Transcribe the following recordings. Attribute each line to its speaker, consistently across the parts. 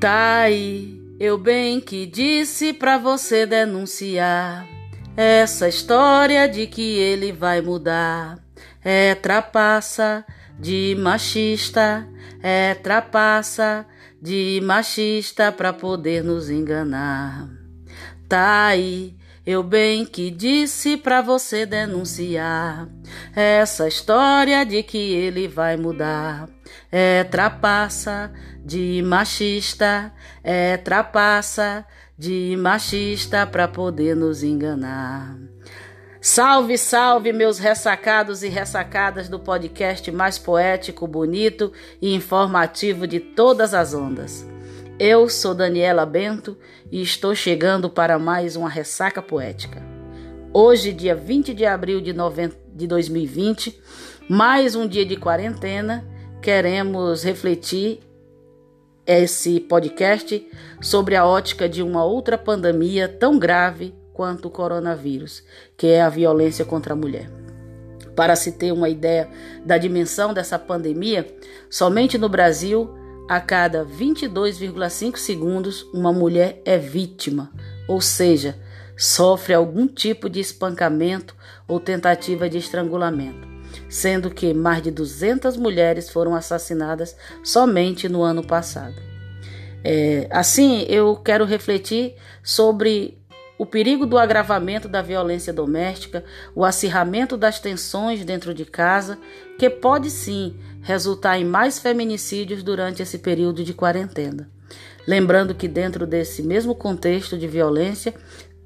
Speaker 1: Tá aí, eu bem que disse pra você denunciar essa história de que ele vai mudar. É trapaça de machista, é trapaça de machista pra poder nos enganar. Tá aí, eu bem que disse pra você denunciar essa história de que ele vai mudar. É trapaça de machista, é trapaça de machista pra poder nos enganar. Salve, salve, meus ressacados e ressacadas do podcast mais poético, bonito e informativo de todas as ondas. Eu sou Daniela Bento e estou chegando para mais uma ressaca poética. Hoje, dia 20 de abril de, de 2020, mais um dia de quarentena, queremos refletir esse podcast sobre a ótica de uma outra pandemia tão grave quanto o coronavírus, que é a violência contra a mulher. Para se ter uma ideia da dimensão dessa pandemia, somente no Brasil a cada 22,5 segundos, uma mulher é vítima, ou seja, sofre algum tipo de espancamento ou tentativa de estrangulamento, sendo que mais de 200 mulheres foram assassinadas somente no ano passado. É, assim, eu quero refletir sobre o perigo do agravamento da violência doméstica, o acirramento das tensões dentro de casa, que pode sim resultar em mais feminicídios durante esse período de quarentena. Lembrando que dentro desse mesmo contexto de violência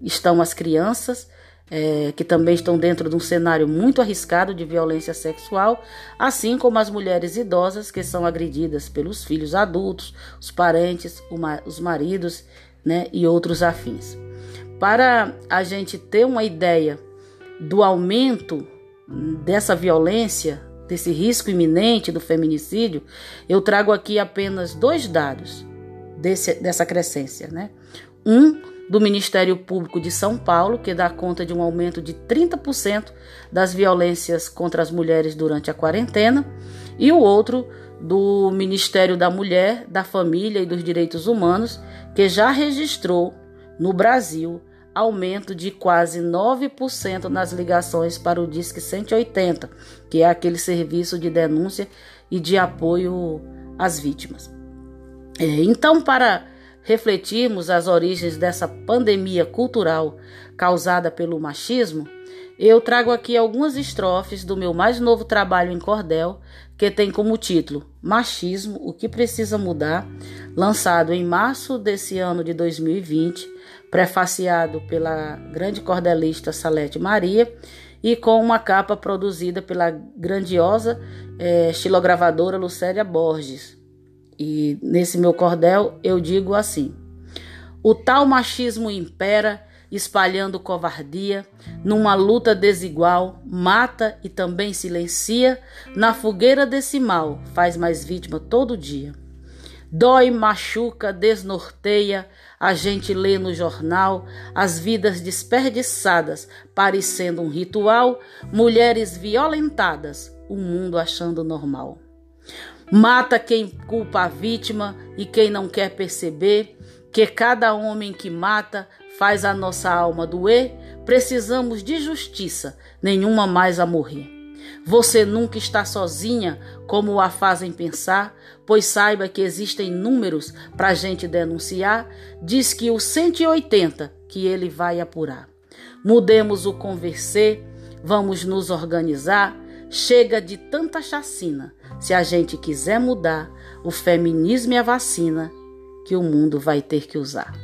Speaker 1: estão as crianças, é, que também estão dentro de um cenário muito arriscado de violência sexual, assim como as mulheres idosas que são agredidas pelos filhos adultos, os parentes, os maridos né, e outros afins. Para a gente ter uma ideia do aumento dessa violência, desse risco iminente do feminicídio, eu trago aqui apenas dois dados desse, dessa crescência. Né? Um do Ministério Público de São Paulo, que dá conta de um aumento de 30% das violências contra as mulheres durante a quarentena, e o outro do Ministério da Mulher, da Família e dos Direitos Humanos, que já registrou no Brasil, aumento de quase 9% nas ligações para o Disque 180, que é aquele serviço de denúncia e de apoio às vítimas. É, então, para refletirmos as origens dessa pandemia cultural causada pelo machismo, eu trago aqui algumas estrofes do meu mais novo trabalho em cordel, que tem como título Machismo: O que precisa mudar, lançado em março desse ano de 2020, prefaciado pela grande cordelista Salete Maria e com uma capa produzida pela grandiosa é, estilogravadora Lucélia Borges. E nesse meu cordel eu digo assim: o tal machismo impera espalhando covardia, numa luta desigual, mata e também silencia, na fogueira desse mal, faz mais vítima todo dia. Dói, machuca, desnorteia, a gente lê no jornal as vidas desperdiçadas, parecendo um ritual, mulheres violentadas, o mundo achando normal. Mata quem culpa a vítima e quem não quer perceber que cada homem que mata faz a nossa alma doer, precisamos de justiça, nenhuma mais a morrer. Você nunca está sozinha, como a fazem pensar, pois saiba que existem números para a gente denunciar. Diz que o 180 que ele vai apurar. Mudemos o converser, vamos nos organizar. Chega de tanta chacina. Se a gente quiser mudar, o feminismo e a vacina que o mundo vai ter que usar.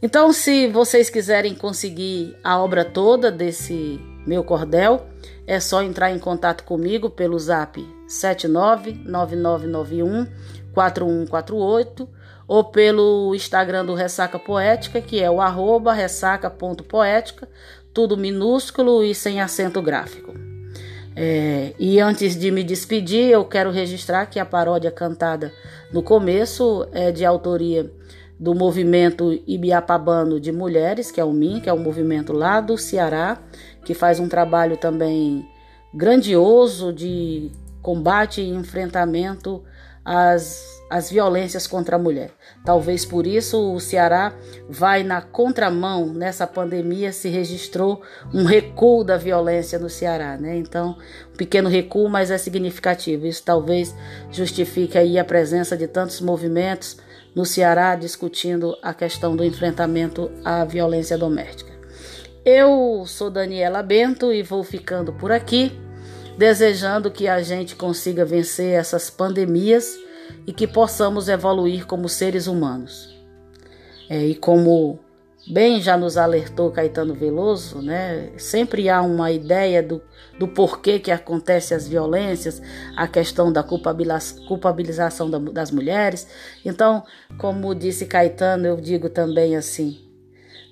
Speaker 1: Então, se vocês quiserem conseguir a obra toda desse meu cordel, é só entrar em contato comigo pelo zap 799991 4148 ou pelo Instagram do Ressaca Poética, que é o arroba ressaca.poética, tudo minúsculo e sem acento gráfico. É, e antes de me despedir, eu quero registrar que a paródia cantada no começo é de autoria do movimento Ibiapabano de Mulheres, que é o MIM, que é um movimento lá do Ceará, que faz um trabalho também grandioso de combate e enfrentamento as as violências contra a mulher. Talvez por isso o Ceará vai na contramão nessa pandemia se registrou um recuo da violência no Ceará, né? Então, um pequeno recuo, mas é significativo. Isso talvez justifique aí a presença de tantos movimentos no Ceará discutindo a questão do enfrentamento à violência doméstica. Eu sou Daniela Bento e vou ficando por aqui, desejando que a gente consiga vencer essas pandemias e que possamos evoluir como seres humanos. É, e como bem já nos alertou Caetano Veloso, né, sempre há uma ideia do, do porquê que acontecem as violências, a questão da culpabilização das mulheres. Então, como disse Caetano, eu digo também assim: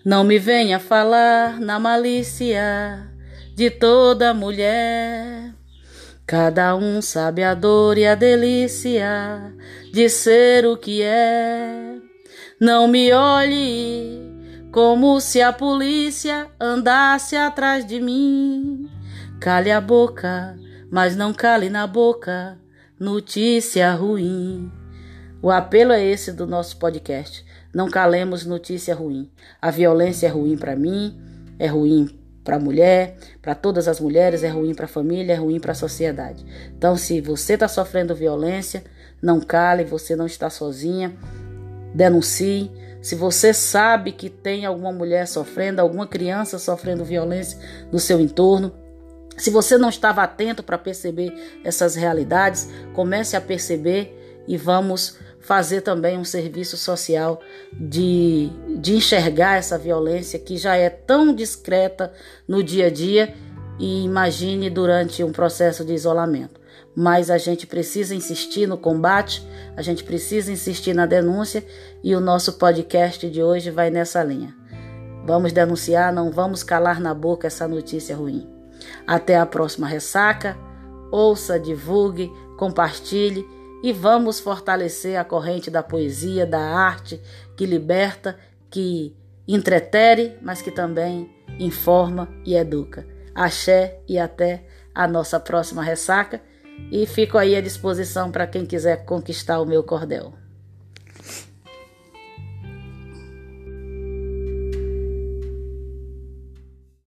Speaker 1: não me venha falar na malícia de toda mulher Cada um sabe a dor e a delícia de ser o que é. Não me olhe como se a polícia andasse atrás de mim. Cale a boca, mas não cale na boca notícia ruim. O apelo é esse do nosso podcast. Não calemos notícia ruim. A violência é ruim para mim, é ruim para a mulher, para todas as mulheres, é ruim para a família, é ruim para a sociedade. Então, se você está sofrendo violência, não cale, você não está sozinha, denuncie. Se você sabe que tem alguma mulher sofrendo, alguma criança sofrendo violência no seu entorno, se você não estava atento para perceber essas realidades, comece a perceber e vamos fazer também um serviço social de, de enxergar essa violência que já é tão discreta no dia a dia e imagine durante um processo de isolamento. Mas a gente precisa insistir no combate, a gente precisa insistir na denúncia e o nosso podcast de hoje vai nessa linha. Vamos denunciar, não vamos calar na boca essa notícia ruim. Até a próxima ressaca. Ouça, divulgue, compartilhe e vamos fortalecer a corrente da poesia, da arte que liberta, que entretere, mas que também informa e educa. Axé e até a nossa próxima ressaca. E fico aí à disposição para quem quiser conquistar o meu cordel.